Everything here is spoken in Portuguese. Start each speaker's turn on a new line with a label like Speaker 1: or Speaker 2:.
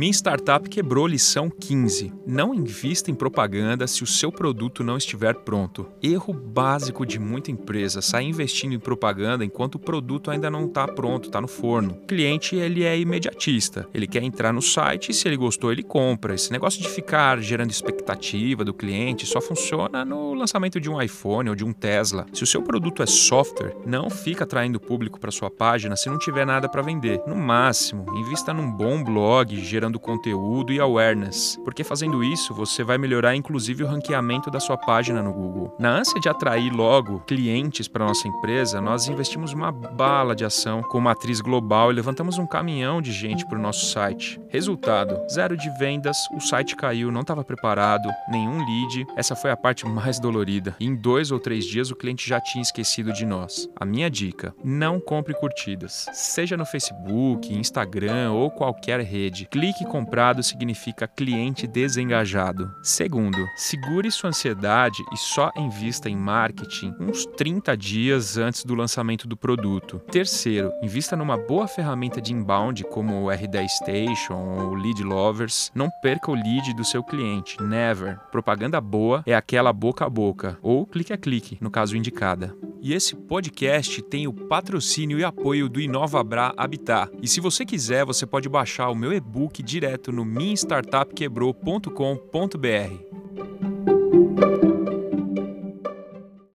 Speaker 1: Minha startup quebrou lição 15. Não invista em propaganda se o seu produto não estiver pronto. Erro básico de muita empresa, sair investindo em propaganda enquanto o produto ainda não está pronto, está no forno. O cliente ele é imediatista. Ele quer entrar no site e se ele gostou ele compra. Esse negócio de ficar gerando expectativa do cliente só funciona no lançamento de um iPhone ou de um Tesla. Se o seu produto é software, não fica atraindo público para sua página se não tiver nada para vender. No máximo, invista num bom blog gerando conteúdo e awareness, porque fazendo isso você vai melhorar inclusive o ranqueamento da sua página no Google. Na ânsia de atrair logo clientes para nossa empresa, nós investimos uma bala de ação com matriz global e levantamos um caminhão de gente para o nosso site. Resultado: zero de vendas, o site caiu, não estava preparado, nenhum lead. Essa foi a parte mais dolorida. E em dois ou três dias o cliente já tinha esquecido de nós. A minha dica: não compre curtidas, seja no Facebook, Instagram ou qualquer rede. Clique comprado significa cliente desengajado. Segundo, segure sua ansiedade e só invista em marketing uns 30 dias antes do lançamento do produto. Terceiro, invista numa boa ferramenta de inbound como o R10 Station ou Lead Lovers. Não perca o lead do seu cliente, never. Propaganda boa é aquela boca a boca ou clique a clique, no caso indicada. E esse podcast tem o patrocínio e apoio do InovaBra Habitat. E se você quiser, você pode baixar o meu e-book direto no minstartupquebrou.com.br.